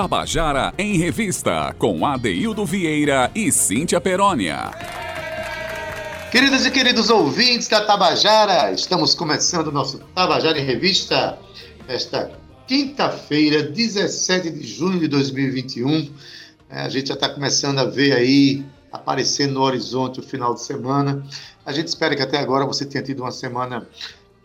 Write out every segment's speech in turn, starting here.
Tabajara em Revista, com Adeildo Vieira e Cíntia Perónia. Queridas e queridos ouvintes da Tabajara, estamos começando o nosso Tabajara em Revista esta quinta-feira, 17 de junho de 2021. É, a gente já está começando a ver aí aparecendo no horizonte o final de semana. A gente espera que até agora você tenha tido uma semana,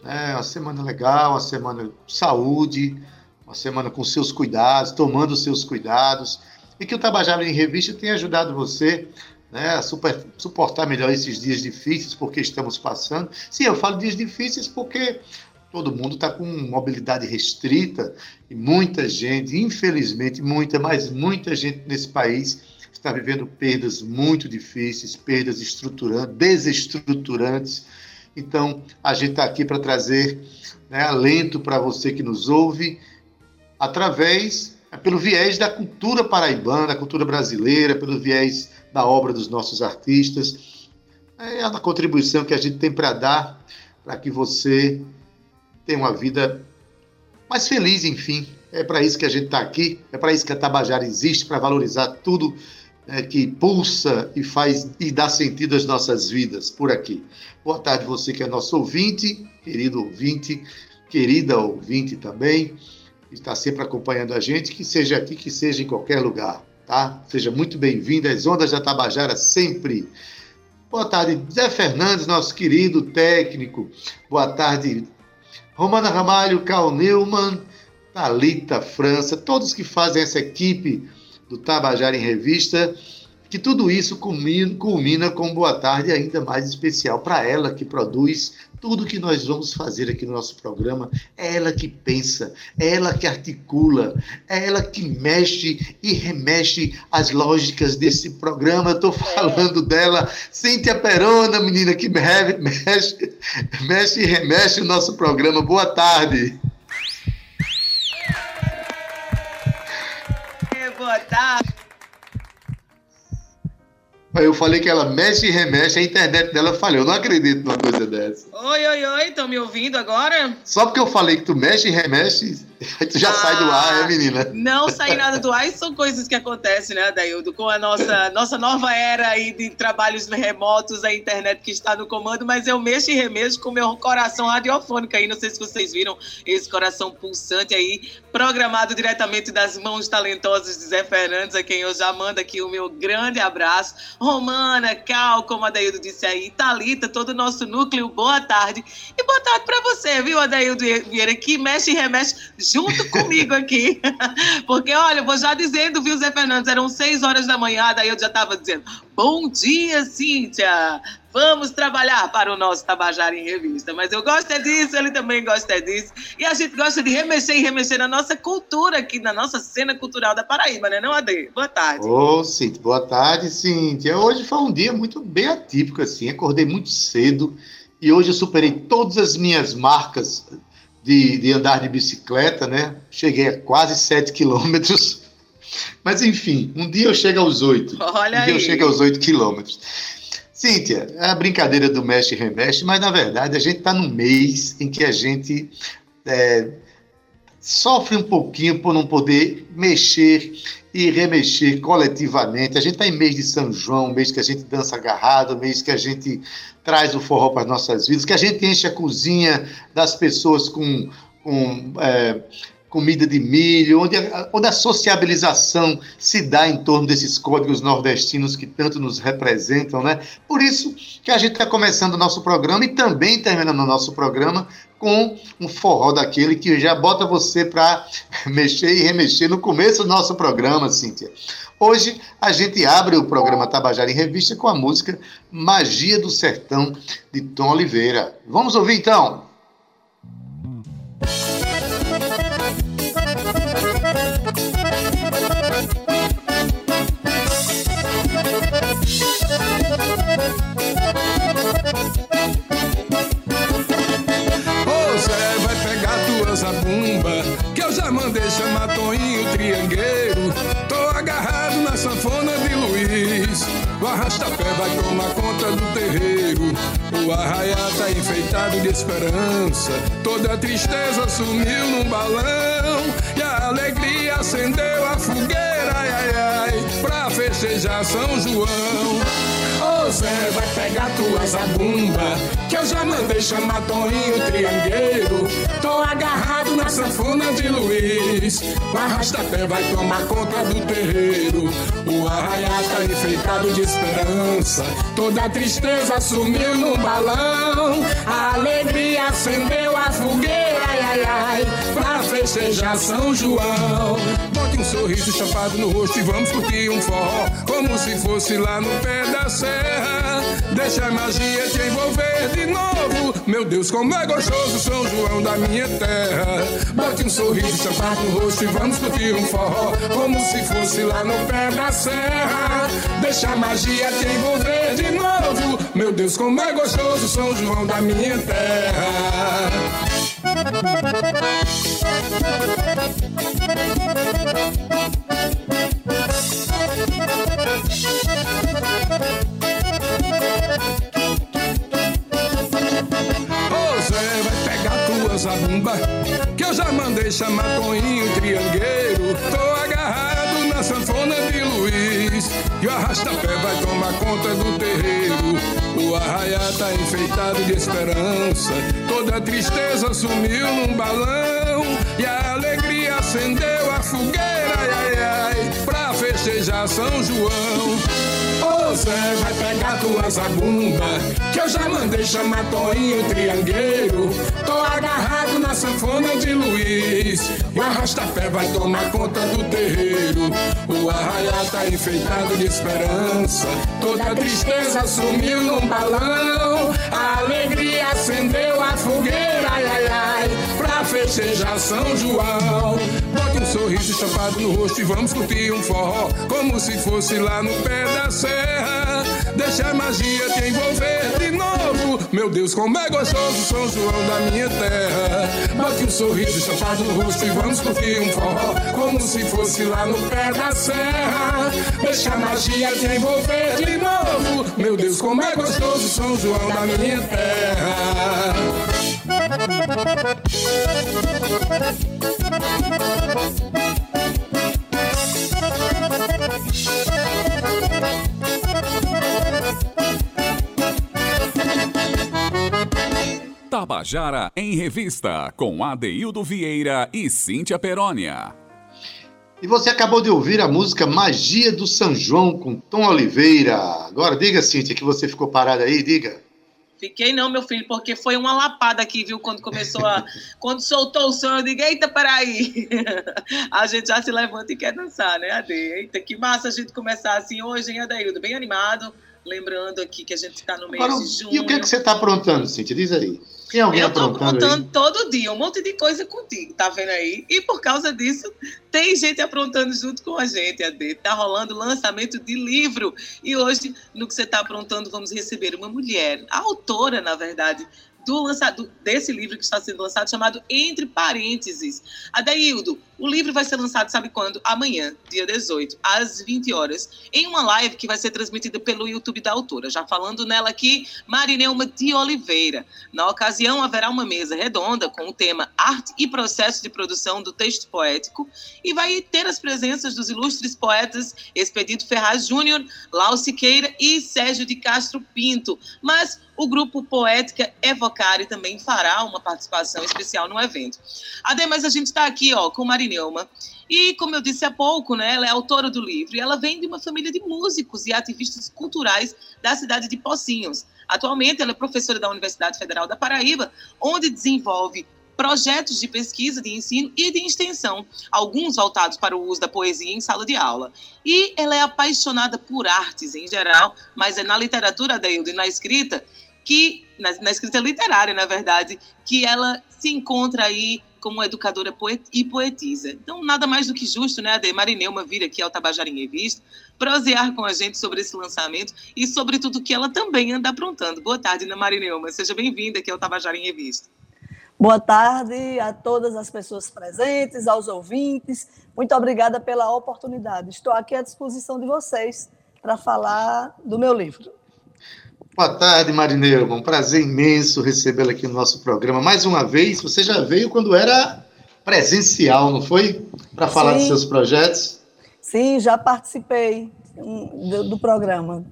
é, uma semana legal, uma semana de saúde, uma semana com seus cuidados, tomando seus cuidados, e que o Tabajara em Revista tenha ajudado você né, a super, suportar melhor esses dias difíceis, porque estamos passando. Sim, eu falo dias difíceis porque todo mundo está com mobilidade restrita e muita gente, infelizmente, muita, mas muita gente nesse país está vivendo perdas muito difíceis, perdas estruturantes, desestruturantes. Então, a gente está aqui para trazer né, alento para você que nos ouve através, é, pelo viés da cultura paraibana, da cultura brasileira, pelo viés da obra dos nossos artistas. É a contribuição que a gente tem para dar para que você tenha uma vida mais feliz, enfim. É para isso que a gente está aqui, é para isso que a Tabajara existe, para valorizar tudo é, que pulsa e faz e dá sentido às nossas vidas por aqui. Boa tarde, você que é nosso ouvinte, querido ouvinte, querida ouvinte também está sempre acompanhando a gente, que seja aqui, que seja em qualquer lugar, tá? Seja muito bem-vindo às Ondas da Tabajara sempre. Boa tarde, Zé Fernandes, nosso querido técnico. Boa tarde, Romana Ramalho, Carl Neumann, Thalita França, todos que fazem essa equipe do Tabajara em Revista que tudo isso culmina, culmina com boa tarde ainda mais especial para ela que produz tudo que nós vamos fazer aqui no nosso programa. É ela que pensa, é ela que articula, é ela que mexe e remexe as lógicas desse programa. Eu estou falando dela, Cíntia Perona, menina que mexe, mexe e remexe o nosso programa. Boa tarde. Boa tarde. Eu falei que ela mexe e remexe, a internet dela falhou. Eu não acredito numa coisa dessa. Oi, oi, oi, estão me ouvindo agora? Só porque eu falei que tu mexe e remexe, tu já ah, sai do ar, é, menina? Não sai nada do ar, isso são coisas que acontecem, né, Daildo? Com a nossa, nossa nova era aí de trabalhos remotos, a internet que está no comando, mas eu mexo e remexo com meu coração radiofônico aí. Não sei se vocês viram esse coração pulsante aí, programado diretamente das mãos talentosas de Zé Fernandes, a quem eu já mando aqui o meu grande abraço Romana, Cal, como a Adaildo disse aí, Talita, todo o nosso núcleo, boa tarde. E boa tarde para você, viu, Adaildo Vieira, que mexe e remexe junto comigo aqui. Porque, olha, vou já dizendo, viu, Zé Fernandes, eram seis horas da manhã, a Adaildo já estava dizendo, bom dia, Cíntia. Vamos trabalhar para o nosso Tabajara em Revista. Mas eu gosto é disso, ele também gosta disso. E a gente gosta de remexer e remexer na nossa cultura aqui, na nossa cena cultural da Paraíba, né, não, Ade? Boa tarde. Ô, oh, Cíntia, boa tarde, Cíntia. Hoje foi um dia muito bem atípico, assim. Acordei muito cedo e hoje eu superei todas as minhas marcas de, de andar de bicicleta, né? Cheguei a quase 7 quilômetros. Mas enfim, um dia eu chego aos 8. Olha um aí. dia eu chego aos 8 quilômetros. Cíntia, é a brincadeira do mexe e remexe, mas na verdade a gente está num mês em que a gente é, sofre um pouquinho por não poder mexer e remexer coletivamente. A gente está em mês de São João, mês que a gente dança agarrado, mês que a gente traz o forró para as nossas vidas, que a gente enche a cozinha das pessoas com, com é, comida de milho, onde a, onde a sociabilização se dá em torno desses códigos nordestinos que tanto nos representam, né? Por isso que a gente está começando o nosso programa e também terminando o nosso programa com um forró daquele que já bota você para mexer e remexer no começo do nosso programa, Cíntia. Hoje a gente abre o programa Tabajara em Revista com a música Magia do Sertão, de Tom Oliveira. Vamos ouvir então? Arrasta-pé vai tomar conta do terreiro. O arraiá tá enfeitado de esperança. Toda a tristeza sumiu num balão. E a alegria acendeu a fogueira, ai, ai, ai, pra festejar São João. Zé, vai pegar tua zabumba Que eu já mandei chamar Toninho Triangueiro. Tô agarrado na sanfona de Luiz. O arrasta-pé vai tomar conta do terreiro. O arraiá tá enfeitado de esperança. Toda tristeza sumiu no balão. A alegria acendeu a fogueira, festejar São João. Bote um sorriso chapado no rosto e vamos curtir um forró Como se fosse lá no pé da serra. Deixa a magia te envolver de novo. Meu Deus, como é gostoso São João da minha terra. Bote um sorriso chapado no rosto e vamos curtir um forró Como se fosse lá no pé da serra. Deixa a magia te envolver de novo. Meu Deus, como é gostoso São João da minha terra Que eu já mandei chamar Toninho Triangueiro. Tô agarrado na sanfona de Luiz E o arrasta-pé vai tomar conta do terreiro O arraiá tá enfeitado de esperança. Toda tristeza sumiu num balão. E a alegria acendeu a fogueira, ai, ai, ai Pra festejar São João. Ô Zé, vai pegar tua zabumba Que eu já mandei chamar Toninho Triangueiro. Tô agarrado na sanfona de Luiz. O arrasta-pé vai tomar conta do terreiro. O arraiá tá enfeitado de esperança. Toda a tristeza sumiu num balão. A alegria acendeu a fogueira, ai, ai, ai Pra festejar São João. Bote um sorriso estampado no rosto e vamos curtir um forró Como se fosse lá no pé da serra. Deixa a magia te envolver Meu Deus, como é gostoso São João da minha terra. Bote um sorriso estampado no rosto e vamos curtir um forró Como se fosse lá no pé da serra. Deixa a magia te envolver de novo. Meu Deus, como é gostoso São João da minha terra Tabajara em Revista, com Adeildo Vieira e Cíntia Perónia. E você acabou de ouvir a música Magia do São João com Tom Oliveira. Agora diga, Cíntia, que você ficou parada aí, diga. Fiquei não, meu filho, porque foi uma lapada aqui, viu? Quando começou a. quando soltou o som, eu digo, eita, peraí. a gente já se levanta e quer dançar, né, Ade? Eita, que massa a gente começar assim hoje, hein, Adeildo? Bem animado. Lembrando aqui que a gente está no mês Agora, de junho. e o que, é que você está aprontando, Cíntia? Diz aí. Tem alguém Eu tô aprontando aí? todo dia, um monte de coisa contigo, tá vendo aí? E por causa disso, tem gente aprontando junto com a gente, Ade. Tá rolando lançamento de livro. E hoje, no que você tá aprontando, vamos receber uma mulher, a autora, na verdade, do lançado desse livro que está sendo lançado, chamado Entre Parênteses. Adeildo, o livro vai ser lançado, sabe quando? Amanhã, dia 18, às 20 horas, em uma live que vai ser transmitida pelo YouTube da autora. Já falando nela aqui, Marineuma de Oliveira. Na ocasião, haverá uma mesa redonda com o tema Arte e Processo de Produção do Texto Poético e vai ter as presenças dos ilustres poetas Expedito Ferraz Júnior, Lau Siqueira e Sérgio de Castro Pinto. Mas o grupo Poética Evocare também fará uma participação especial no evento. Ademais, a gente está aqui ó, com E, como eu disse há pouco, né, ela é autora do livro e ela vem de uma família de músicos e ativistas culturais da cidade de Pocinhos. Atualmente, ela é professora da Universidade Federal da Paraíba, onde desenvolve projetos de pesquisa, de ensino e de extensão, alguns voltados para o uso da poesia em sala de aula. E ela é apaixonada por artes em geral, mas é na literatura, Adeildo, e na escrita, que na, na, escrita literária, na verdade, que ela se encontra aí como educadora e poetisa. Então, nada mais do que justo, né, Ade Marineuma vir aqui ao Tabajara em Revista, prosear com a gente sobre esse lançamento e sobre tudo que ela também anda aprontando. Boa tarde, Ana Marineuma. Seja bem-vinda aqui ao Tabajara em Revista. Boa tarde a todas as pessoas presentes, aos ouvintes. Muito obrigada pela oportunidade. Estou aqui à disposição de vocês para falar do meu livro. Boa tarde, Marineiro. Um prazer imenso recebê-la aqui no nosso programa. Mais uma vez, você já veio quando era presencial, não foi? Para falar Sim. dos seus projetos? Sim, já participei do, do programa.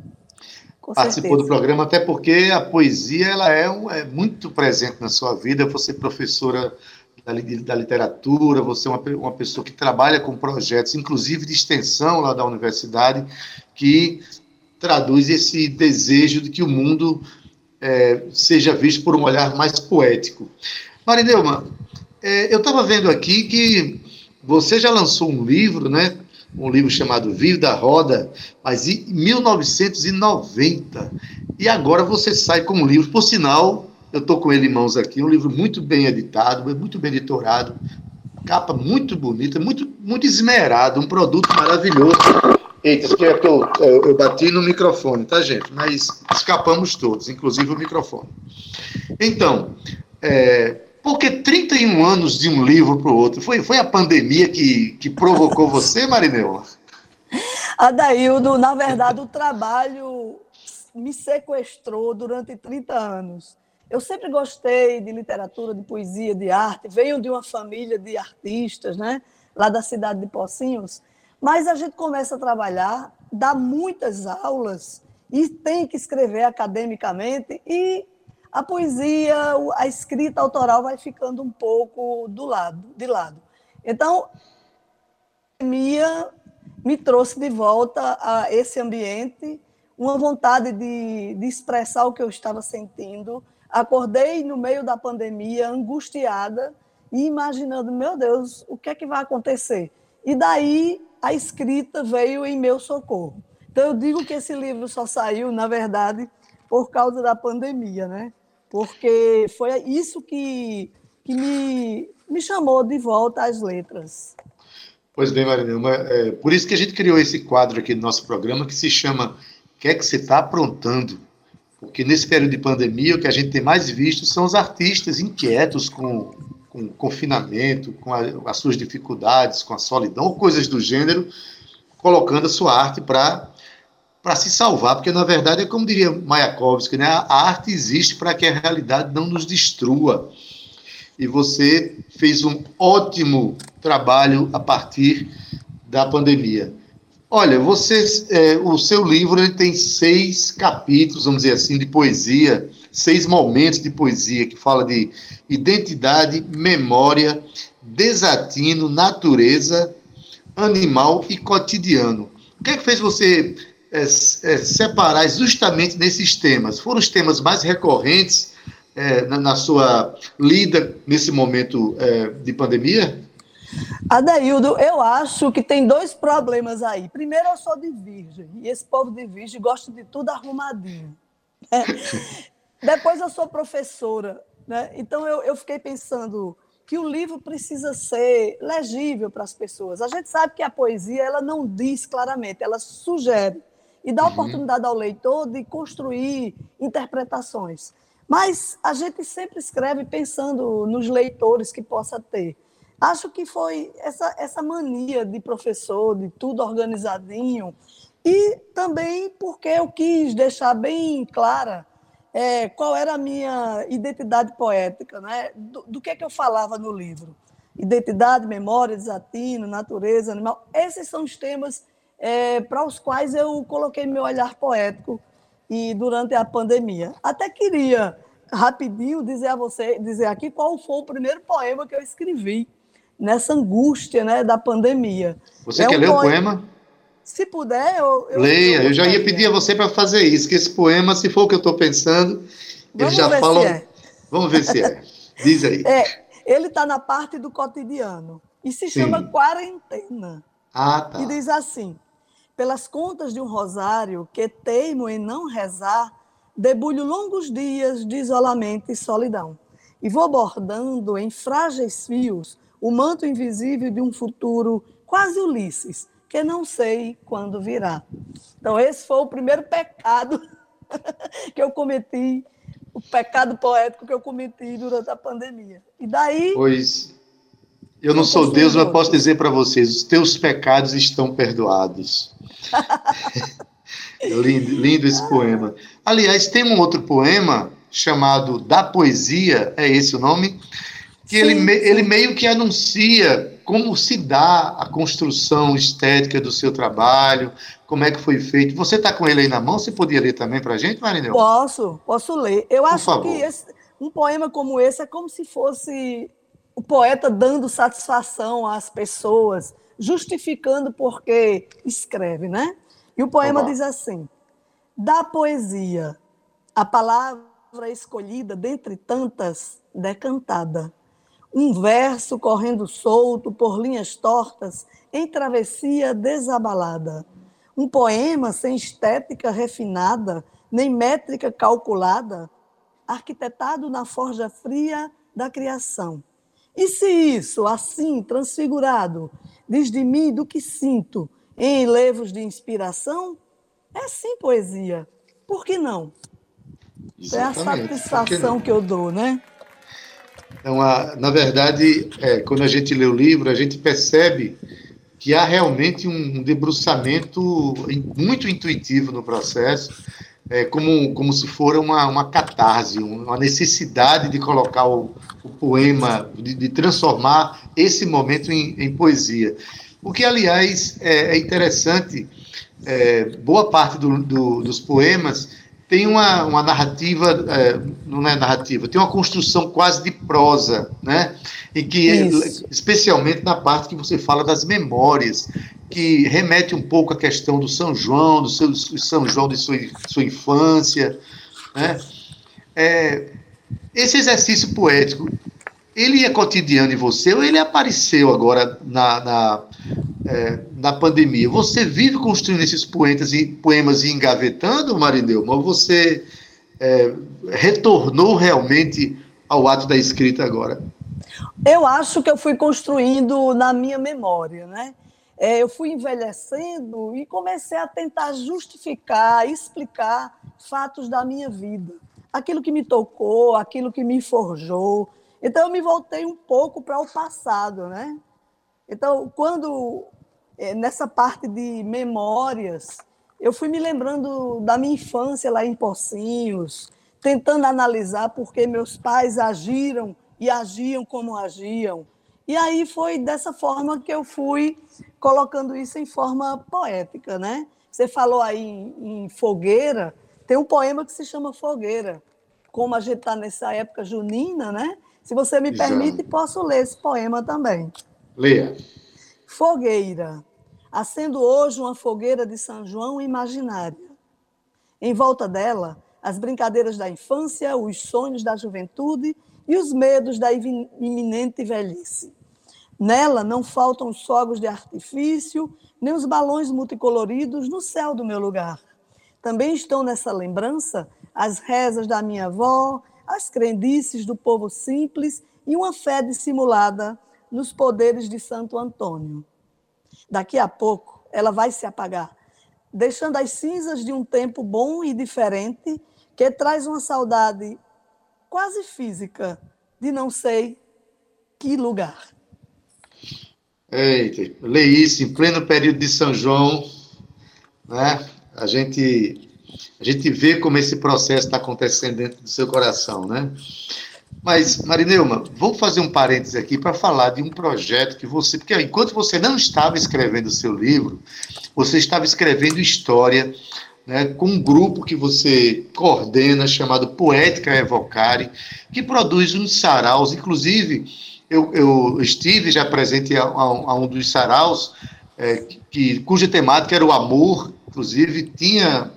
Com Participou certeza. do programa, até porque a poesia ela é, um, é muito presente na sua vida. Você é professora da, da literatura, você é uma, uma pessoa que trabalha com projetos, inclusive de extensão lá da universidade, que traduz esse desejo de que o mundo é, seja visto por um olhar mais poético. Marineuma, é, eu estava vendo aqui que você já lançou um livro, né? Um livro chamado Vivo da Roda, mas em 1990. E agora você sai com um livro, por sinal, eu estou com ele em mãos aqui, um livro muito bem editado, muito bem editorado, capa muito bonita, muito, muito esmerado, um produto maravilhoso. Eita, isso é que eu, eu, eu, bati no microfone, tá, gente? Mas escapamos todos, inclusive o microfone. Então, é, porque 31 anos de um livro para o outro? Foi, foi a pandemia que, que provocou você, Marineu? Adaildo, na verdade, o trabalho me sequestrou durante 30 anos. Eu sempre gostei de literatura, de poesia, de arte. Venho de uma família de artistas, né? Lá da cidade de Pocinhos. Mas a gente começa a trabalhar, dá muitas aulas e tem que escrever academicamente e a poesia, a escrita autoral vai ficando um pouco do lado, de lado. Então, a pandemia me trouxe de volta a esse ambiente, uma vontade de, de expressar o que eu estava sentindo, Acordei no meio da pandemia, angustiada e imaginando, meu Deus, o que é que vai acontecer? E daí a escrita veio em meu socorro. Então eu digo que esse livro só saiu, na verdade, por causa da pandemia, né? Porque foi isso que, que me, me chamou de volta às letras. Pois bem, Marinelma, é por isso que a gente criou esse quadro aqui no nosso programa que se chama O que é que você está aprontando? Porque nesse período de pandemia, o que a gente tem mais visto são os artistas inquietos com, com confinamento, com a, as suas dificuldades, com a solidão, ou coisas do gênero, colocando a sua arte para para se salvar, porque na verdade é como diria Mayakovsky, né? A arte existe para que a realidade não nos destrua. E você fez um ótimo trabalho a partir da pandemia. Olha, você, é, o seu livro ele tem seis capítulos, vamos dizer assim, de poesia, seis momentos de poesia que fala de identidade, memória, desatino, natureza, animal e cotidiano. O que é que fez você é, é, separar justamente nesses temas? Foram os temas mais recorrentes é, na, na, sua lida nesse momento de pandemia? Adaildo, eu acho que tem dois problemas aí. Primeiro, eu sou de virgem, e esse povo de virgem gosta de tudo arrumadinho. É. Depois, eu sou professora, né? então eu, eu fiquei pensando que o livro precisa ser legível para as pessoas. A gente sabe que a poesia ela não diz claramente, ela sugere e dá uhum. oportunidade ao leitor de construir interpretações. Mas a gente sempre escreve pensando nos leitores que possa ter. Acho que foi essa, essa mania de professor, de tudo organizadinho, e também porque eu quis deixar bem clara é, qual era a minha identidade poética, né? do, do que, é que eu falava no livro. Identidade, memória, desatino, natureza, animal. Esses são os temas é, para os quais eu coloquei meu olhar poético e durante a pandemia. Até queria rapidinho dizer a você, dizer aqui qual foi o primeiro poema que eu escrevi nessa angústia né, da pandemia. Você é quer um ler o poema? Se puder, eu. eu Leia, eu já ia pedir a você para fazer isso, que esse poema, se for o que eu estou pensando, Vamos ele já fala. É. Vamos ver se é. Diz aí. É, ele está na parte do cotidiano e se Sim. chama Quarentena. Ah, tá. E diz assim: pelas contas de um rosário que teimo em não rezar, debulho longos dias de isolamento e solidão. E vou bordando em frágeis fios o manto invisível de um futuro quase Ulisses, que não sei quando virá. Então, esse foi o primeiro pecado que eu cometi, o pecado poético que eu cometi durante a pandemia. E daí. Pois. Eu não sou Deus, mas posso dizer para vocês: os teus pecados estão perdoados. lindo, lindo esse poema. Aliás, tem um outro poema chamado Da Poesia, é esse o nome? que sim, ele, sim. ele meio que anuncia como se dá a construção estética do seu trabalho, como é que foi feito. Você está com ele aí na mão? Você podia ler também para a gente, Marineu? Posso, posso ler. Eu Por acho favor. que esse, um poema como esse é como se fosse o poeta dando satisfação às pessoas, justificando porque escreve, né? E o poema diz assim: da poesia, a palavra escolhida dentre tantas, decantada. Um verso correndo solto por linhas tortas, em travessia desabalada. Um poema sem estética refinada, nem métrica calculada, arquitetado na forja fria da criação. E se isso, assim, transfigurado, diz de mim do que sinto em enlevos de inspiração, é sim poesia. Por que não? Exatamente. É a satisfação que, que, eu dou, né? Então, a, na verdade, é, quando a gente lê o livro, a gente percebe que há realmente um debruçamento muito intuitivo no processo, é, como, como se for uma, uma catarse, uma necessidade de colocar o, o poema, de, de, transformar esse momento em, em, poesia. O que, aliás, é, é interessante, é, boa parte do, do, dos poemas tem uma, uma narrativa, é, não é narrativa, tem uma construção quase de prosa, né? E que, Isso. especialmente na parte que você fala das memórias, que remete um pouco à questão do São João, do seu São João de sua, sua infância, né? É, esse exercício poético, ele é cotidiano em você ou ele apareceu agora na, na, é, na pandemia? Você vive construindo esses poemas e, poemas e engavetando, Marineu? Ou você é, retornou realmente ao ato da escrita agora? Eu acho que eu fui construindo na minha memória, né? É, eu fui envelhecendo e comecei a tentar justificar, explicar fatos da minha vida. Aquilo que me tocou, aquilo que me forjou. Então, eu me voltei um pouco para o passado, né? Então, quando, é, nessa parte de memórias, eu fui me lembrando da minha infância lá em Pocinhos, tentando analisar por que meus pais agiram e agiam como agiam. E aí foi dessa forma que eu fui colocando isso em forma poética, né? Você falou aí em, em fogueira, tem um poema que se chama Fogueira. Como a gente está nessa época junina, né? Se você me permite, posso ler esse poema também. Leia. Fogueira. Acendo hoje uma fogueira de São João imaginária. Em volta dela, as brincadeiras da infância, os sonhos da juventude e os medos da iminente velhice. Nela não faltam os fogos de artifício, nem os balões multicoloridos no céu do meu lugar. Também estão nessa lembrança as rezas da minha avó, as crendices do povo simples e uma fé dissimulada nos poderes de Santo Antônio. Daqui a pouco ela vai se apagar, deixando as cinzas de um tempo bom e diferente que traz uma saudade quase física de não sei que lugar. Eita, lê isso em pleno período de São João, né? A gente, a gente vê como esse processo está acontecendo dentro do seu coração, né? Mas, Marineuma, vamos fazer um parêntese aqui para falar de um projeto que você. Porque enquanto você não estava escrevendo o seu livro, você estava escrevendo história né, com um grupo que você coordena, chamado Poética Evocare, que produz uns saraus, inclusive eu, eu estive já presente a, a, um dos saraus, é, que, cuja temática era o amor, inclusive tinha,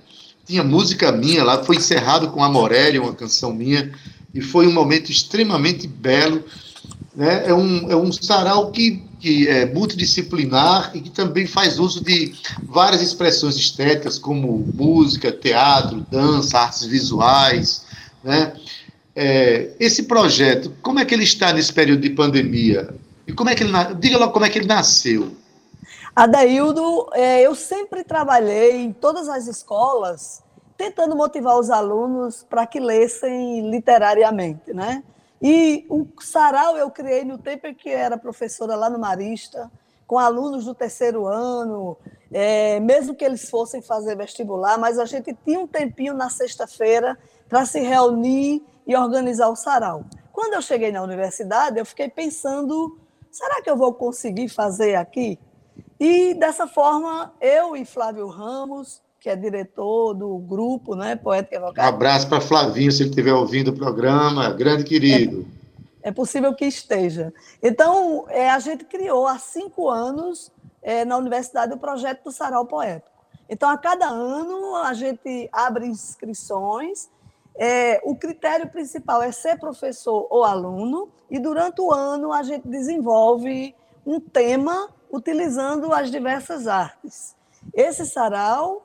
tinha música minha lá, foi encerrado com Amorelli, uma canção minha, e foi um momento extremamente belo. Né? É, um, é um sarau que, que é multidisciplinar e que também faz uso de várias expressões estéticas, como música, teatro, dança, artes visuais, né? É, esse projeto, como é que ele está nesse período de pandemia? E como é que ele diga logo como é que ele nasceu? Adaildo, é, eu sempre trabalhei em todas as escolas tentando motivar os alunos para que lessem literariamente, né? E o sarau eu criei no tempo em que era professora lá no Marista, com alunos do terceiro ano, é, mesmo que eles fossem fazer vestibular, mas a gente tinha um tempinho na sexta-feira para se reunir e organizar o sarau. Quando eu cheguei na universidade, eu fiquei pensando: será que eu vou conseguir fazer aqui? E dessa forma, eu e Flávio Ramos, que é diretor do grupo, né, Poeta Evocado. Um abraço para Flavinho, se ele estiver ouvindo o programa, grande querido. É, é possível que esteja. Então, é, a gente criou há cinco anos é, na universidade o projeto do Sarau Poético. Então, a cada ano, a gente abre inscrições é, o critério principal é ser professor ou aluno, e durante o ano a gente desenvolve um tema utilizando as diversas artes. Esse sarau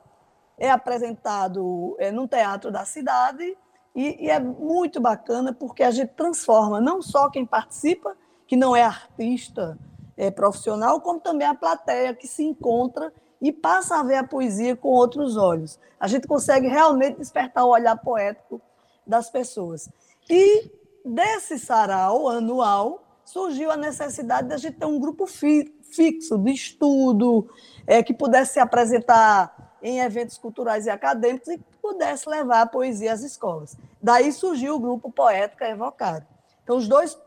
é apresentado é, num teatro da cidade e, e, é muito bacana porque a gente transforma não só quem participa, que não é artista é, profissional, como também a plateia que se encontra e passa a ver a poesia com outros olhos. A gente consegue realmente despertar o olhar poético das pessoas. E desse sarau anual surgiu a necessidade de a gente ter um grupo fi, fixo de estudo, é, que pudesse se apresentar em eventos culturais e acadêmicos e pudesse levar a poesia às escolas. Daí surgiu o grupo Poética Evocado. Então, os dois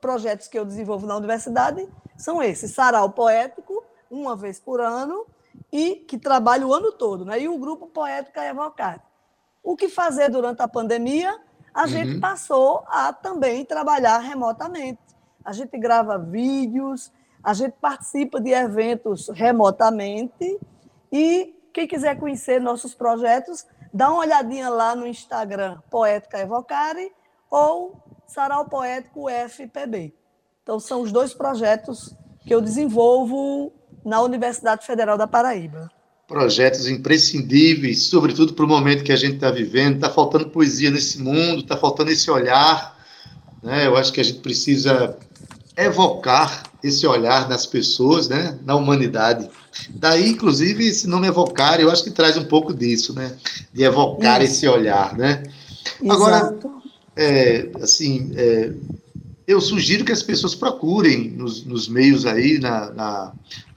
projetos que eu desenvolvo na universidade são esses: Sarau Poético, uma vez por ano, e que trabalha o ano todo, né? e o grupo Poética Evocado. O que fazer durante a pandemia? A uhum. gente passou a também trabalhar remotamente. A gente grava vídeos, a gente participa de eventos remotamente e quem quiser conhecer nossos projetos, dá uma olhadinha lá no Instagram Poética Evocare ou Sarau Poético FPB. Então, são os dois projetos que eu desenvolvo na Universidade Federal da Paraíba projetos imprescindíveis, sobretudo para o momento que a gente está vivendo. Está faltando poesia nesse mundo, está faltando esse olhar. Né? Eu acho que a gente precisa evocar esse olhar nas pessoas, né? na humanidade. Daí, inclusive, esse nome evocar, eu acho que traz um pouco disso, né? de evocar Isso. esse olhar. Né? Agora, é, assim, é, eu sugiro que as pessoas procurem nos, nos meios aí, na, na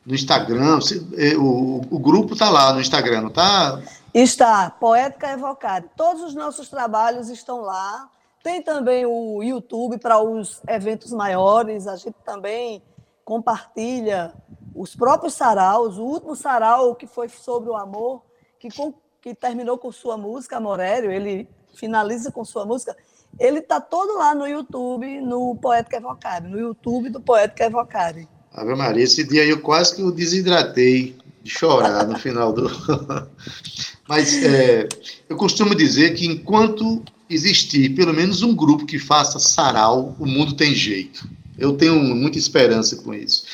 no Instagram. É, o, o grupo está lá no Instagram, não está? Está, Poética Evocada. Todos os nossos trabalhos estão lá. Tem também o YouTube para os eventos maiores. A gente também compartilha os próprios saraus. O último sarau, que foi sobre o amor, que, com, que terminou com sua música, Amorério, ele finaliza com sua música. Ele está todo lá no YouTube, no Poética Evocare, no YouTube do Poética Evocare. Ave Maria, esse dia eu quase que eu desidratei de chorar no final do. Mas é, eu costumo dizer que enquanto existir pelo menos um grupo que faça sarau, o mundo tem jeito. Eu tenho muita esperança com isso.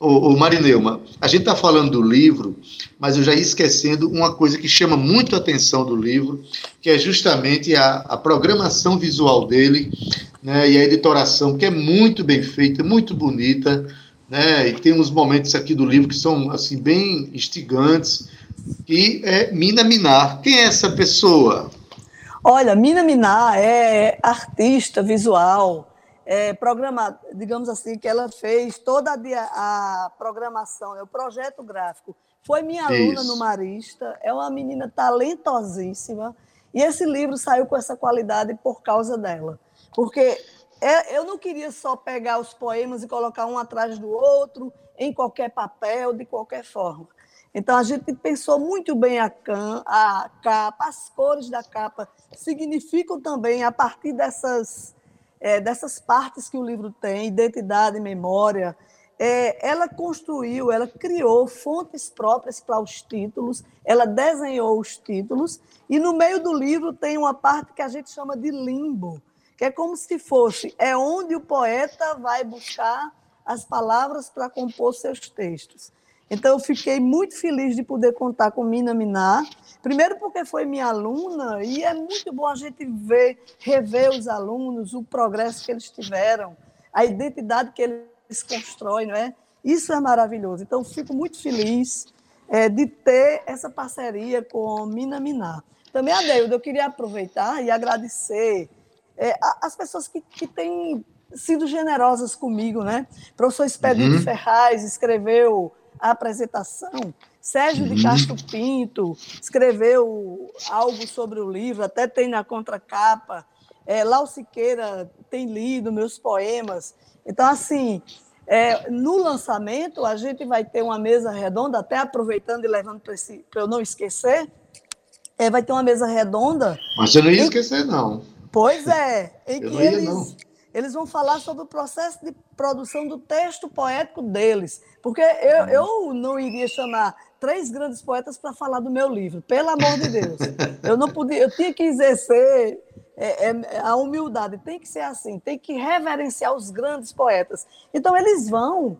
Ô, ô Marineuma, a gente está falando do livro, mas eu já ia esquecendo uma coisa que chama muito a atenção do livro, que é justamente a, a programação visual dele né, e a editoração, que é muito bem feita, muito bonita né? E tem uns momentos aqui do livro que são assim bem instigantes. E é Mina Minar. Quem é essa pessoa? Olha, Mina Minar é artista visual, é programa, digamos assim, que ela fez toda a, a programação, é o projeto gráfico. Foi minha aluna Isso. no Marista, é uma menina talentosíssima, e esse livro saiu com essa qualidade por causa dela. Porque é, eu não queria só pegar os poemas e colocar um atrás do outro, em qualquer papel, de qualquer forma. Então, a gente pensou muito bem a, can, a capa, as cores da capa significam também, a partir dessas, é, dessas partes que o livro tem, identidade, memória, é, ela construiu, ela criou fontes próprias para os títulos, ela desenhou os títulos, e no meio do livro tem uma parte que a gente chama de limbo, que é como se fosse é onde o poeta vai buscar as palavras para compor seus textos. Então, eu fiquei muito feliz de poder contar com Mina Minar, primeiro porque foi minha aluna, e é muito bom a gente ver, rever os alunos, o progresso que eles tiveram, a identidade que eles constroem, não é? Isso é maravilhoso. Então, fico muito feliz é, de ter essa parceria com Mina Minar. Também, Adeildo, eu queria aproveitar e agradecer é, as pessoas que, que têm sido generosas comigo, né? O professor Expedito uhum. Ferraz escreveu a apresentação, Sérgio uhum. de Castro Pinto escreveu algo sobre o livro, até tem na contracapa. É, Lau Siqueira tem lido meus poemas. Então, assim, é, no lançamento, a gente vai ter uma mesa redonda, até aproveitando e levando para eu não esquecer, é, vai ter uma mesa redonda. Mas eu não ia esquecer, não. Pois é, em eu que eles, não. Eles vão falar sobre o processo de produção do texto poético deles. Porque eu, eu não iria chamar três grandes poetas para falar do meu livro, pelo amor de Deus. Eu não podia, eu tinha que exercer é, é, a humildade, tem que ser assim, tem que reverenciar os grandes poetas. Então, eles vão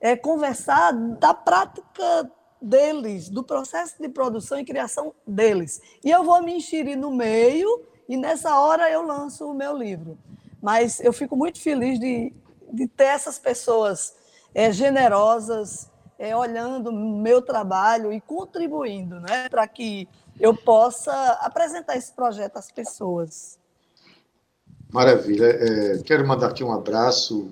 é, conversar da prática deles, do processo de produção e criação deles. E eu vou me enxerir no meio, e nessa hora eu lanço o meu livro. Mas eu fico muito feliz de, de ter essas pessoas é, generosas, é, olhando o meu trabalho e contribuindo né, para que eu possa apresentar esse projeto às pessoas. Maravilha. É, quero mandar aqui um abraço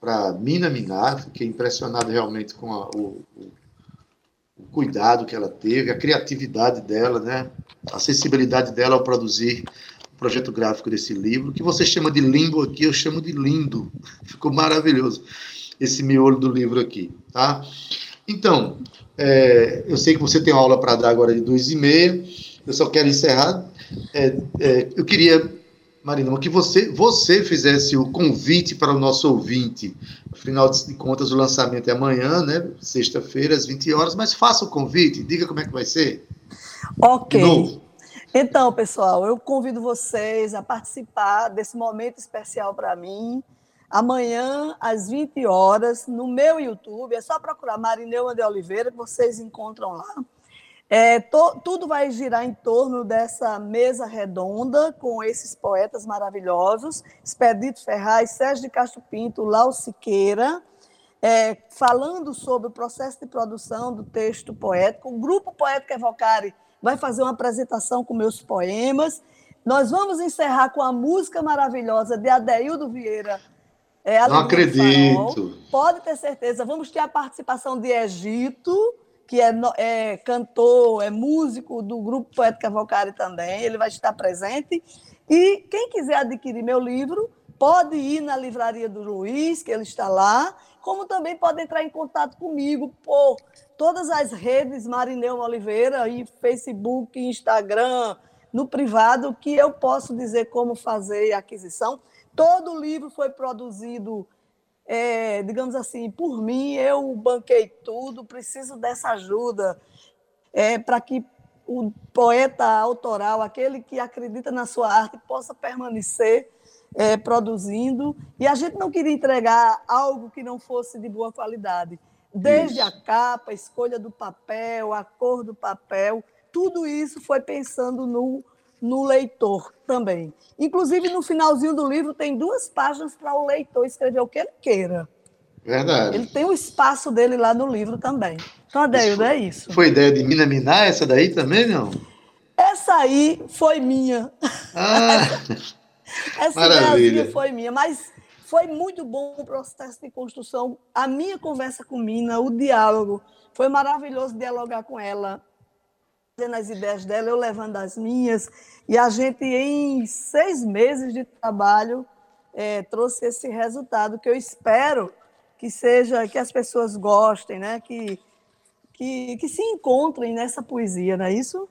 para Mina Minar, fiquei impressionado realmente com a, o, o, cuidado que ela teve, a criatividade dela, né? a sensibilidade dela ao produzir o projeto gráfico desse livro, que você chama de limbo aqui, eu chamo de lindo. Ficou maravilhoso esse miolo do livro aqui, tá? Então, é, eu sei que você tem uma aula para dar agora de duas e meia, eu só quero encerrar. É, é, eu queria, Marina, que você, você fizesse o convite para o nosso ouvinte. Afinal de contas, o lançamento é amanhã, né? Sexta-feira, às 20 horas, mas faça o convite, diga como é que vai ser. Ok. Então, pessoal, eu convido vocês a participar desse momento especial para mim amanhã, às 20 horas, no meu YouTube. É só procurar Marineuma de Oliveira, que vocês encontram lá. É, to, tudo vai girar em torno dessa mesa redonda com esses poetas maravilhosos, Expedito Ferraz, Sérgio de Castro Pinto, Lau Siqueira, é, falando sobre o processo de produção do texto poético. O Grupo Poético Evocare vai fazer uma apresentação com meus poemas. Nós vamos encerrar com a música maravilhosa de Adeildo Vieira, é, Não acredito. Pode ter certeza. Vamos ter a participação de Egito, que é, é cantor, é músico do Grupo Poética Vocari também. Ele vai estar presente. E quem quiser adquirir meu livro, pode ir na Livraria do Luiz, que ele está lá, como também pode entrar em contato comigo por todas as redes Marineu Oliveira, e Facebook, Instagram, no privado, que eu posso dizer como fazer a aquisição. Todo o livro foi produzido, é, digamos assim, por mim. Eu banquei tudo, preciso dessa ajuda é, para que o poeta autoral, aquele que acredita na sua arte, possa permanecer é, produzindo. E a gente não queria entregar algo que não fosse de boa qualidade. Desde isso. a capa, a escolha do papel, a cor do papel, tudo isso foi pensando no no leitor também. Inclusive, no finalzinho do livro, tem duas páginas para o leitor escrever o que ele queira. Verdade. Ele tem o espaço dele lá no livro também. Então, Adeildo, é isso. Foi ideia de Mina Minar essa daí também, não? Essa aí foi minha. Ah, essa ideia foi minha, mas foi muito bom o processo de construção. A minha conversa com Mina, o diálogo, foi maravilhoso dialogar com ela trazendo as ideias dela, eu levando as minhas, e a gente, em seis meses de trabalho, é, trouxe esse resultado que eu espero que seja, que as pessoas gostem, né? que, que, que se encontrem nessa poesia, não é isso?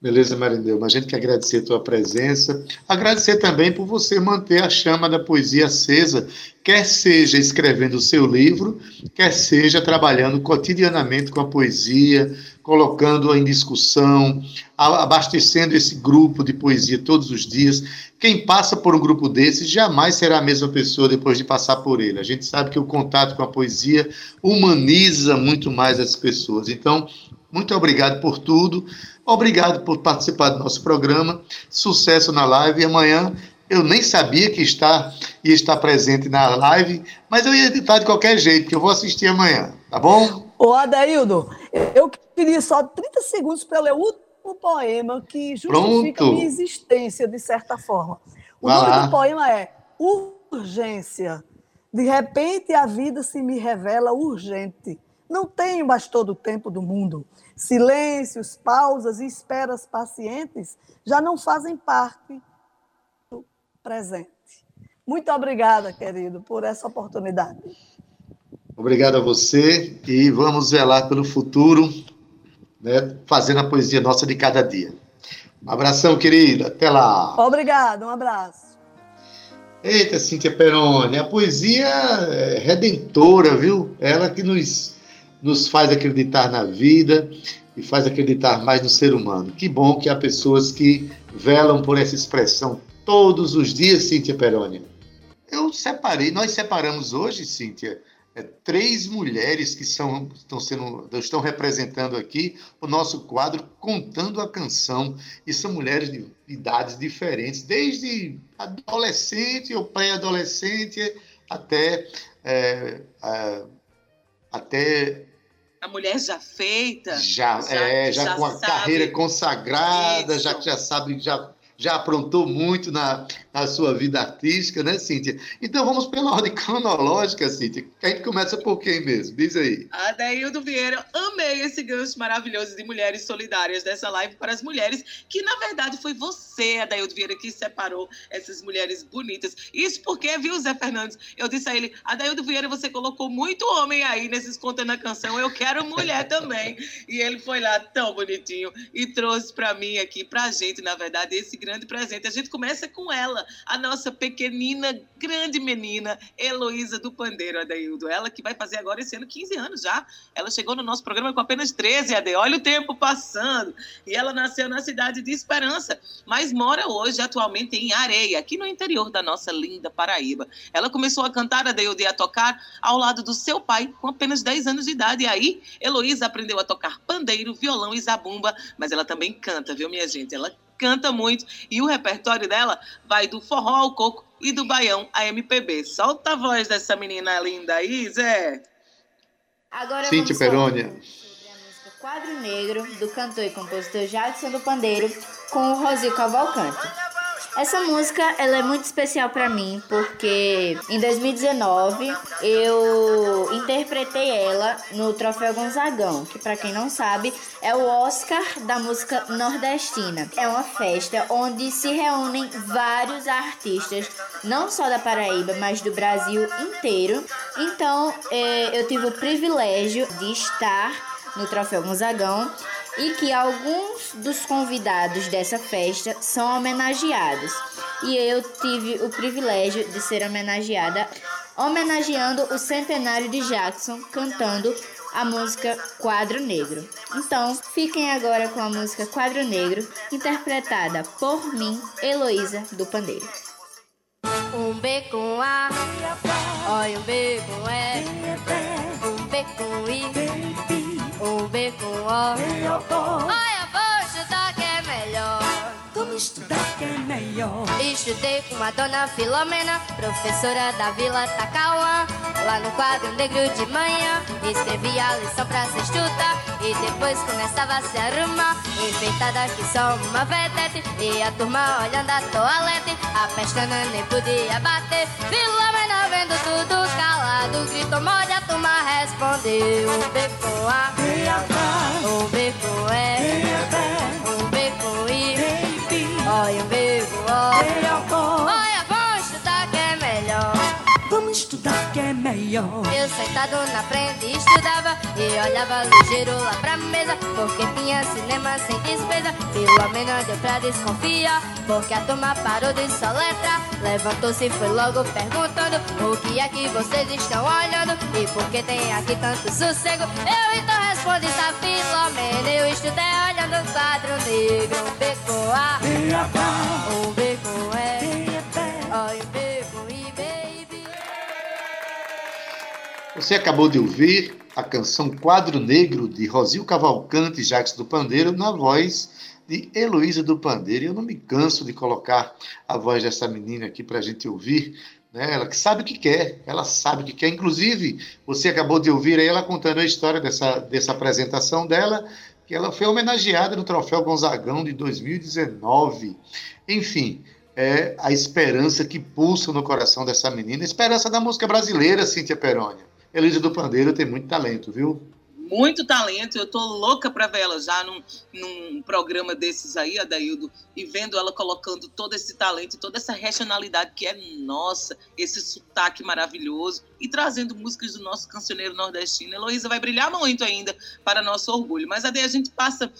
Beleza, Marindeu. A gente quer agradecer a tua presença. Agradecer também por você manter a chama da poesia acesa, quer seja escrevendo o seu livro, quer seja trabalhando cotidianamente com a poesia, colocando-a em discussão, abastecendo esse grupo de poesia todos os dias. Quem passa por um grupo desses jamais será a mesma pessoa depois de passar por ele. A gente sabe que o contato com a poesia humaniza muito mais as pessoas. Então, muito obrigado por tudo. Obrigado por participar do nosso programa. Sucesso na live. E amanhã eu nem sabia que está, ia estar presente na live, mas eu ia editar de qualquer jeito, que eu vou assistir amanhã, tá bom? Ô, Adaildo, eu queria só 30 segundos para ler o último poema que justifica Pronto. minha existência, de certa forma. O Vai nome lá. do poema é Urgência. De repente a vida se me revela urgente. Não tenho mais todo o tempo do mundo. Silêncios, pausas e esperas pacientes já não fazem parte presente. Muito obrigada, querido, por essa oportunidade. Obrigado a você e vamos velar pelo futuro, né, fazendo a poesia nossa de cada dia. Um abração, querida. Até lá. Obrigado, um abraço. Eita, Cíntia Peroni, a poesia é redentora, viu? Ela que nos, nos faz acreditar na vida e faz acreditar mais no ser humano. Que bom que há pessoas que velam por essa expressão todos os dias, Cíntia Peroni. Eu separei, nós separamos hoje, Cíntia, é, três mulheres que são, estão, sendo, estão representando aqui o nosso quadro Contando a Canção. E são mulheres de idades diferentes, desde adolescente ou pré-adolescente até. É, até a mulher já feita. Já, já, é, já, já com a carreira consagrada, Isso. já que já sabe, já já aprontou muito na, na sua vida artística, né, Cíntia? Então vamos pela ordem cronológica, Cíntia. A gente começa por quem mesmo? Diz aí. Adaildo Vieira, amei esse gancho maravilhoso de mulheres solidárias dessa live para as mulheres, que na verdade foi você, Adaildo Vieira, que separou essas mulheres bonitas. Isso porque, viu, Zé Fernandes? Eu disse a ele, Adaildo Vieira, você colocou muito homem aí nesses contas na canção, eu quero mulher também. E ele foi lá tão bonitinho e trouxe para mim aqui, pra gente, na verdade, esse grande presente. A gente começa com ela, a nossa pequenina, grande menina, Heloísa do Pandeiro, Adaildo. Ela que vai fazer agora esse ano 15 anos já. Ela chegou no nosso programa com apenas 13, Ade. Olha o tempo passando. E ela nasceu na cidade de Esperança, mas mora hoje atualmente em Areia, aqui no interior da nossa linda Paraíba. Ela começou a cantar, Adaildo, e a tocar ao lado do seu pai com apenas 10 anos de idade. E aí, Heloísa aprendeu a tocar pandeiro, violão e zabumba, mas ela também canta, viu, minha gente? Ela canta muito. E o repertório dela vai do forró ao coco e do baião à MPB. Solta a voz dessa menina linda aí, Zé. Agora Cintia Perônia. Sobre a música Quadro Negro, do cantor e compositor Jadson do Pandeiro, com o Rosil Cavalcante. Essa música ela é muito especial para mim porque em 2019 eu interpretei ela no Troféu Gonzagão, que para quem não sabe é o Oscar da música nordestina. É uma festa onde se reúnem vários artistas, não só da Paraíba, mas do Brasil inteiro. Então eh, eu tive o privilégio de estar no Troféu Gonzagão e que alguns dos convidados dessa festa são homenageados. E eu tive o privilégio de ser homenageada, homenageando o centenário de Jackson, cantando a música Quadro Negro. Então, fiquem agora com a música Quadro Negro, interpretada por mim, Heloísa do Pandeiro. Um B com A, olha um B com E, um B com I. Um B com O. Olha, vou estudar que é melhor. Vamos estudar que é melhor. Estudei com a dona Filomena, professora da Vila Tacauã. Lá no quadro negro de manhã, escrevi a lição pra se estudar. E depois começava a se arrumar, enfeitada que só uma vedete. E a turma olhando a toalete, a pestana nem podia bater. Filomena vendo tudo calado, gritou morde, a turma respondeu. Um B com A, melhor. Eu sentado na frente estudava e olhava ligeiro lá pra mesa, porque tinha cinema sem despesa. Filomena deu pra desconfiar, porque a turma parou de soletrar. Levantou-se e foi logo perguntando: O que é que vocês estão olhando? E por que tem aqui tanto sossego? Eu então respondi: Filomena, eu estudei olhando o quadro negro. Um B com A, um B Você acabou de ouvir a canção Quadro Negro de Rosil Cavalcante e Jacques do Pandeiro na voz de Heloísa do Pandeiro. Eu não me canso de colocar a voz dessa menina aqui para a gente ouvir. Né? Ela que sabe o que quer, ela sabe o que quer. Inclusive, você acabou de ouvir ela contando a história dessa, dessa apresentação dela, que ela foi homenageada no Troféu Gonzagão de 2019. Enfim, é a esperança que pulsa no coração dessa menina, a esperança da música brasileira, Cíntia Perônia. Elisa do Pandeiro tem muito talento, viu? muito talento. Eu tô louca para ver ela já num, num programa desses aí, Adaildo, e vendo ela colocando todo esse talento toda essa regionalidade que é nossa, esse sotaque maravilhoso, e trazendo músicas do nosso cancioneiro nordestino. Heloísa vai brilhar muito ainda para nosso orgulho. Mas daí a gente passa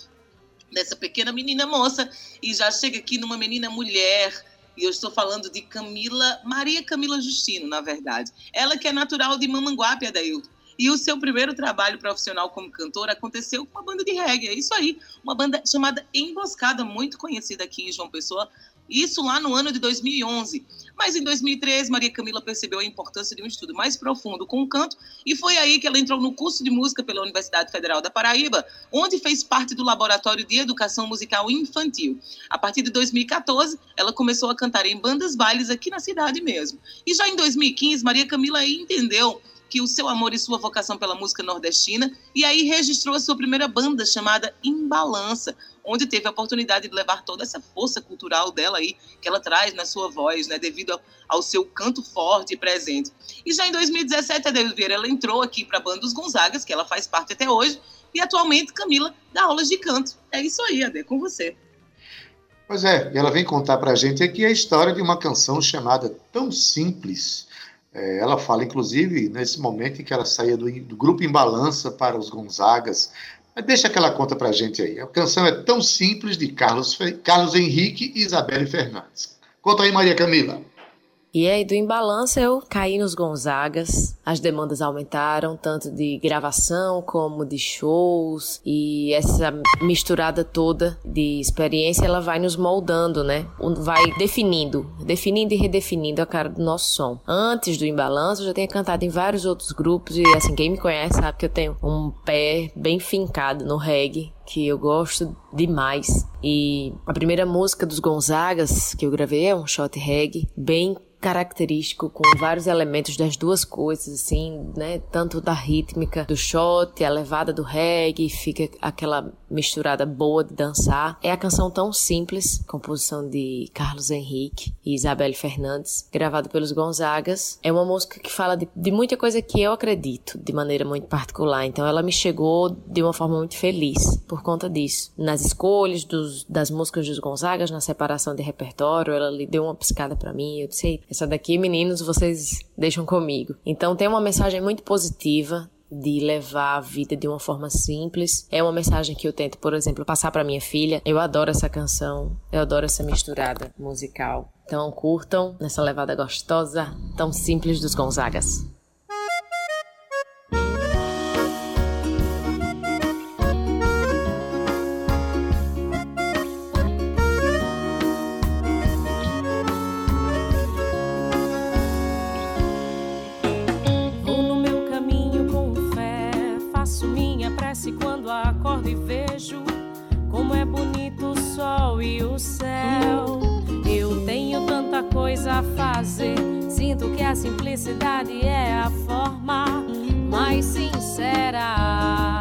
dessa pequena menina moça e já chega aqui numa menina mulher. E eu estou falando de Camila, Maria Camila Justino, na verdade. Ela que é natural de Mamanguape, Adaildo. E o seu primeiro trabalho profissional como cantora aconteceu com uma banda de reggae. É isso aí, uma banda chamada Emboscada, muito conhecida aqui em João Pessoa. Isso lá no ano de 2011. Mas em 2013, Maria Camila percebeu a importância de um estudo mais profundo com o canto e foi aí que ela entrou no curso de música pela Universidade Federal da Paraíba, onde fez parte do Laboratório de Educação Musical Infantil. A partir de 2014, ela começou a cantar em bandas bailes aqui na cidade mesmo. E já em 2015, Maria Camila entendeu que o seu amor e sua vocação pela música nordestina, e aí registrou a sua primeira banda chamada Imbalança, onde teve a oportunidade de levar toda essa força cultural dela aí, que ela traz na sua voz, né, devido ao, seu canto forte e presente. E já em 2017, a David Vieira ela entrou aqui para a banda dos Gonzagas, que ela faz parte até hoje, e atualmente Camila dá aulas de canto. É isso aí, Ade, com você. Pois é, ela vem contar para a gente aqui a história de uma canção chamada Tão Simples, é, ela fala, inclusive, nesse momento em que ela saía do, do grupo em balança para os Gonzagas. Mas deixa aquela conta para a gente aí. A canção é tão simples de Carlos, Carlos Henrique e Isabelle Fernandes. Conta aí, Maria Camila. E aí, do Embalança, eu caí nos Gonzagas. As demandas aumentaram, tanto de gravação como de shows. E essa misturada toda de experiência, ela vai nos moldando, né? Vai definindo, definindo e redefinindo a cara do nosso som. Antes do Embalança, eu já tinha cantado em vários outros grupos. E assim, quem me conhece sabe que eu tenho um pé bem fincado no reggae que eu gosto demais. E a primeira música dos Gonzagas que eu gravei é um shot reggae, bem característico com vários elementos das duas coisas, assim, né? Tanto da rítmica do shot, a levada do reggae, fica aquela misturada boa de dançar. É a canção tão simples, composição de Carlos Henrique e Isabelle Fernandes, gravado pelos Gonzagas. É uma música que fala de, de muita coisa que eu acredito, de maneira muito particular. Então ela me chegou de uma forma muito feliz por conta disso. Nas escolhas dos, das músicas dos Gonzagas, na separação de repertório, ela lhe deu uma piscada para mim. Eu disse, essa daqui, meninos, vocês deixam comigo. Então tem uma mensagem muito positiva de levar a vida de uma forma simples. É uma mensagem que eu tento, por exemplo, passar para minha filha. Eu adoro essa canção, eu adoro essa misturada musical. Então curtam nessa levada gostosa, tão simples dos Gonzagas. Simplicidade é a forma mais sincera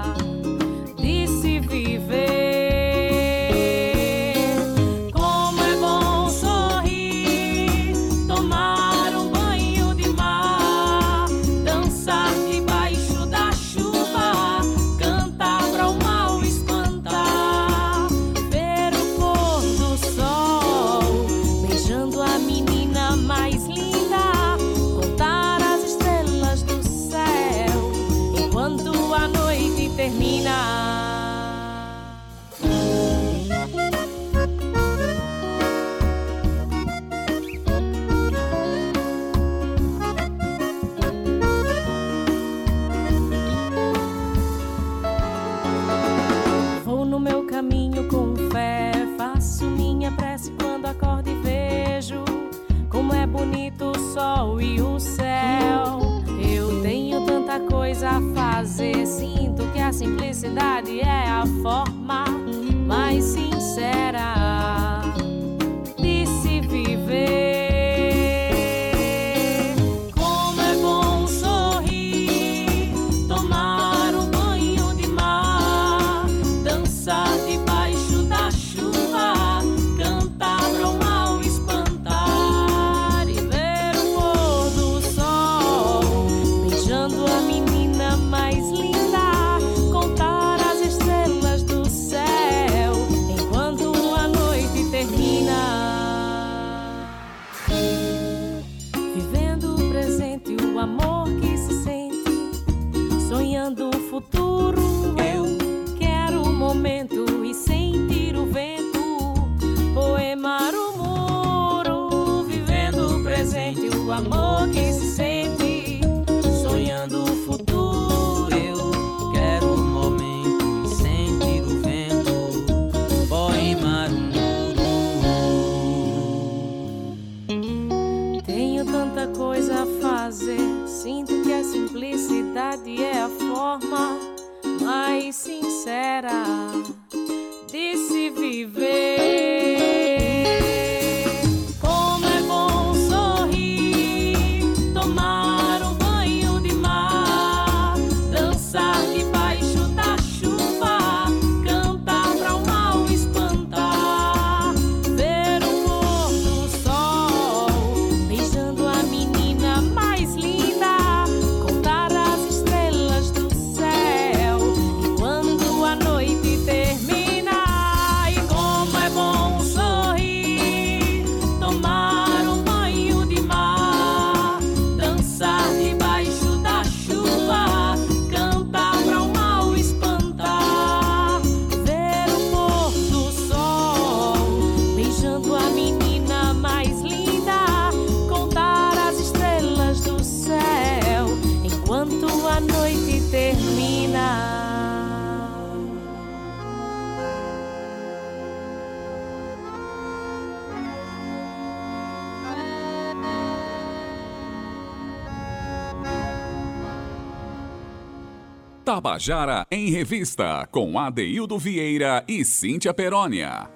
Tabajara em Revista, com Adeildo Vieira e Cíntia Perónia.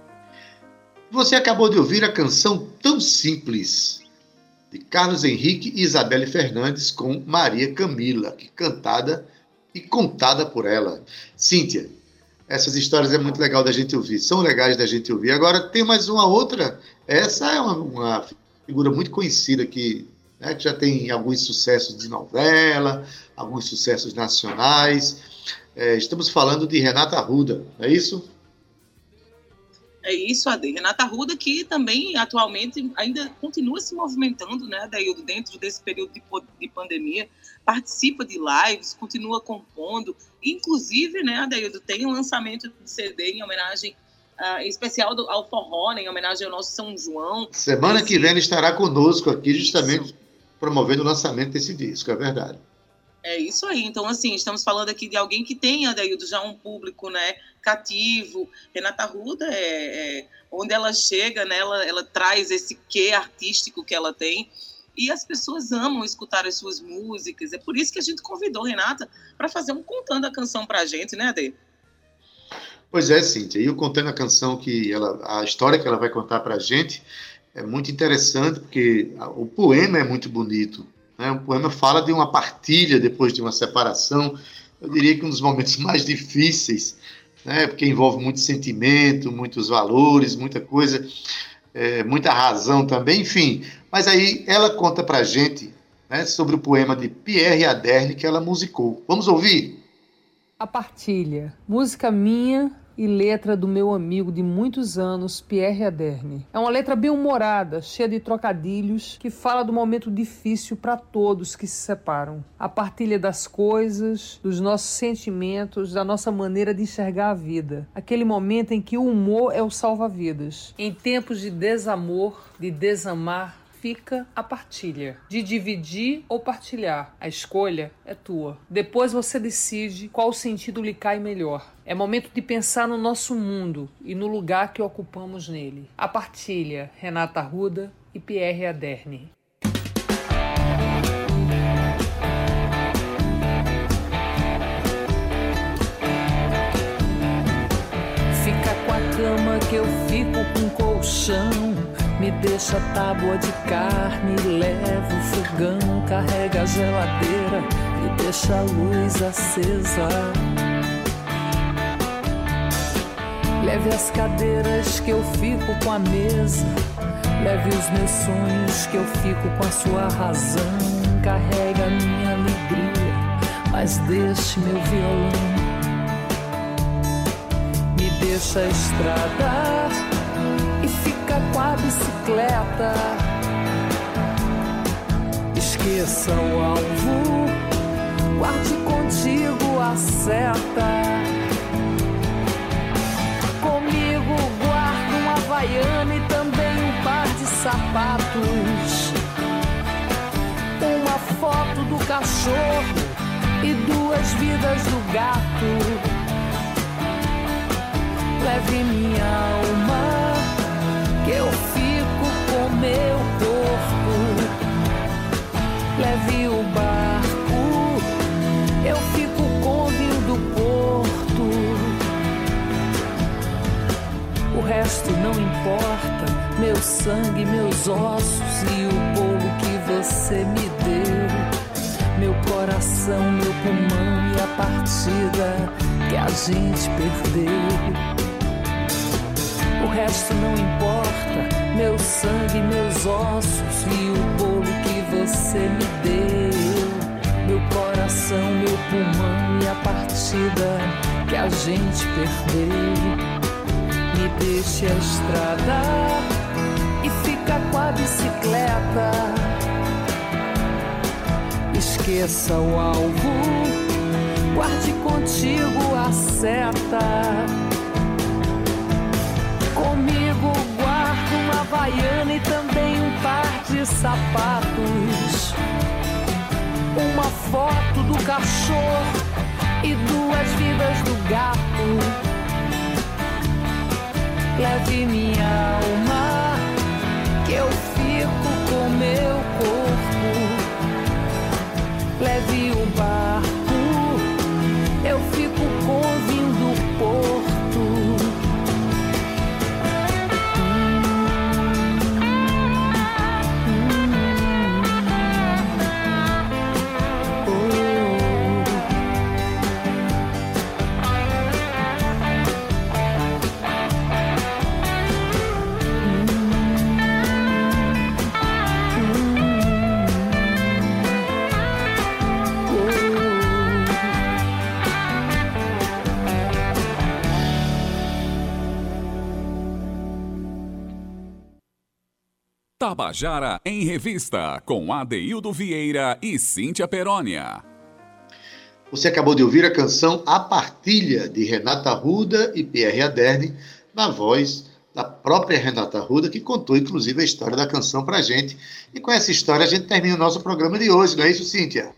Você acabou de ouvir a canção Tão Simples, de Carlos Henrique e Isabelle Fernandes com Maria Camila, que cantada e contada por ela. Cíntia, essas histórias é muito legal da gente ouvir, são legais da gente ouvir. Agora tem mais uma outra, essa é uma, uma figura muito conhecida que, né, que já tem alguns sucessos de novela, alguns sucessos nacionais. É, estamos falando de Renata não é isso? É isso, Ade. Renata Ruda, que também atualmente ainda continua se movimentando, né, Adaildo, dentro desse período de, de pandemia, participa de lives, continua compondo, inclusive, né, Adaildo, tem um lançamento de CD em homenagem ah, especial do- ao forró, né, em homenagem ao nosso São João. Semana que Esse- vem ele estará conosco aqui, justamente promovendo o lançamento desse disco, é verdade. É isso aí. Então, assim, estamos falando aqui de alguém que tem, Adaildo, já um público né, cativo. Renata Ruda, é, é, onde ela chega, né, ela, ela traz esse quê artístico que ela tem. E as pessoas amam escutar as suas músicas. É por isso que a gente convidou Renata para fazer um contando a canção para a gente, né, Ade? Pois é, Cíntia. E eu contando a canção que ela, a história que ela vai contar para a gente é muito interessante, porque o poema é muito bonito. Né? O poema fala de uma partilha depois de uma separação. Eu diria que um dos momentos mais difíceis, né? porque envolve muito sentimento, muitos valores, muita coisa, é, muita razão também, enfim. Mas aí ela conta para a gente né, sobre o poema de Pierre Aderne que ela musicou. Vamos ouvir? A Partilha, música minha e letra do meu amigo de muitos anos, Pierre Aderne. É uma letra bem humorada, cheia de trocadilhos, que fala do momento difícil para todos que se separam. A partilha das coisas, dos nossos sentimentos, da nossa maneira de enxergar a vida. Aquele momento em que o humor é o salva-vidas. Em tempos de desamor, de desamar, fica a partilha. De dividir ou partilhar. A escolha é tua. Depois você decide qual sentido lhe cai melhor. É momento de pensar no nosso mundo e no lugar que ocupamos nele. A partilha, Renata Arruda e Pierre Aderne. Fica com a cama que eu fico com colchão. Me deixa tábua de carne, leva o fogão, carrega a geladeira e deixa a luz acesa. Leve as cadeiras que eu fico com a mesa. Leve os meus sonhos que eu fico com a sua razão. Carrega a minha alegria, mas deixe meu violão. Me deixa a bicicleta. Esqueça o alvo, guarde contigo a seta. Comigo guardo uma havaiana e também um par de sapatos. Uma foto do cachorro e duas vidas do gato. Leve minha alma, que eu fico com meu corpo. Leve o barco, eu fico com o vinho do porto. O resto não importa, meu sangue, meus ossos e o bolo que você me deu. Meu coração, meu pulmão e a partida que a gente perdeu. Resto não importa, meu sangue, meus ossos e o bolo que você me deu. Meu coração, meu pulmão e a partida que a gente perdeu. Me deixe a estrada e fica com a bicicleta. Esqueça o alvo, guarde contigo a seta. Havaiana e também um par de sapatos. Uma foto do cachorro e duas vidas do gato. Leve minha alma, que eu fico com meu corpo. Leve o barco, Tabajara em Revista, com Adeildo Vieira e Cíntia Perónia. Você acabou de ouvir a canção A Partilha, de Renata Ruda e Pierre Aderne, na voz da própria Renata Ruda, que contou inclusive a história da canção pra gente. E com essa história a gente termina o nosso programa de hoje, não é isso, Cíntia?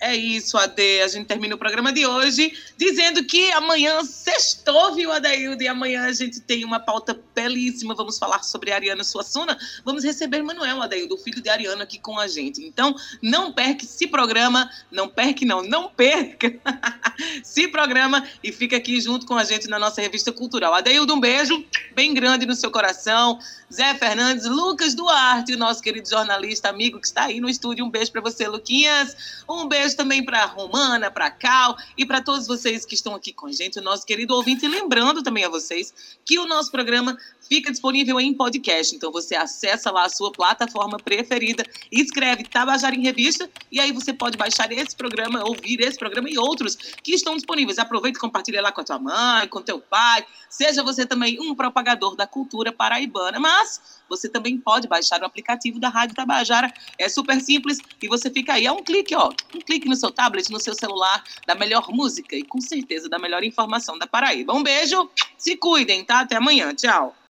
É isso, Ade. A gente termina o programa de hoje dizendo que amanhã sextou, viu, Adaildo? E amanhã a gente tem uma pauta belíssima. Vamos falar sobre Ariana Suassuna. Vamos receber Manuel Adaildo, o filho de Ariana, aqui com a gente. Então, não perca esse programa. Não perca, não. Não perca. se programa e fica aqui junto com a gente na nossa revista cultural. Adaildo, um beijo bem grande no seu coração. Zé Fernandes, Lucas Duarte, o nosso querido jornalista, amigo que está aí no estúdio. Um beijo para você, Luquinhas. Um beijo também para Romana, para Cal e para todos vocês que estão aqui com a gente, o nosso querido ouvinte. E lembrando também a vocês que o nosso programa fica disponível em podcast. Então você acessa lá a sua plataforma preferida, escreve Tabajara em Revista e aí você pode baixar esse programa, ouvir esse programa e outros que estão disponíveis. Aproveita e compartilha lá com a tua mãe, com teu pai. Seja você também um propagador da cultura paraibana, mas você também pode baixar o aplicativo da Rádio Tabajara. É super simples e você fica aí, é um clique, ó, um clique no seu tablet, no seu celular, da melhor música e com certeza da melhor informação da Paraíba. Um beijo, se cuidem, tá? Até amanhã, tchau.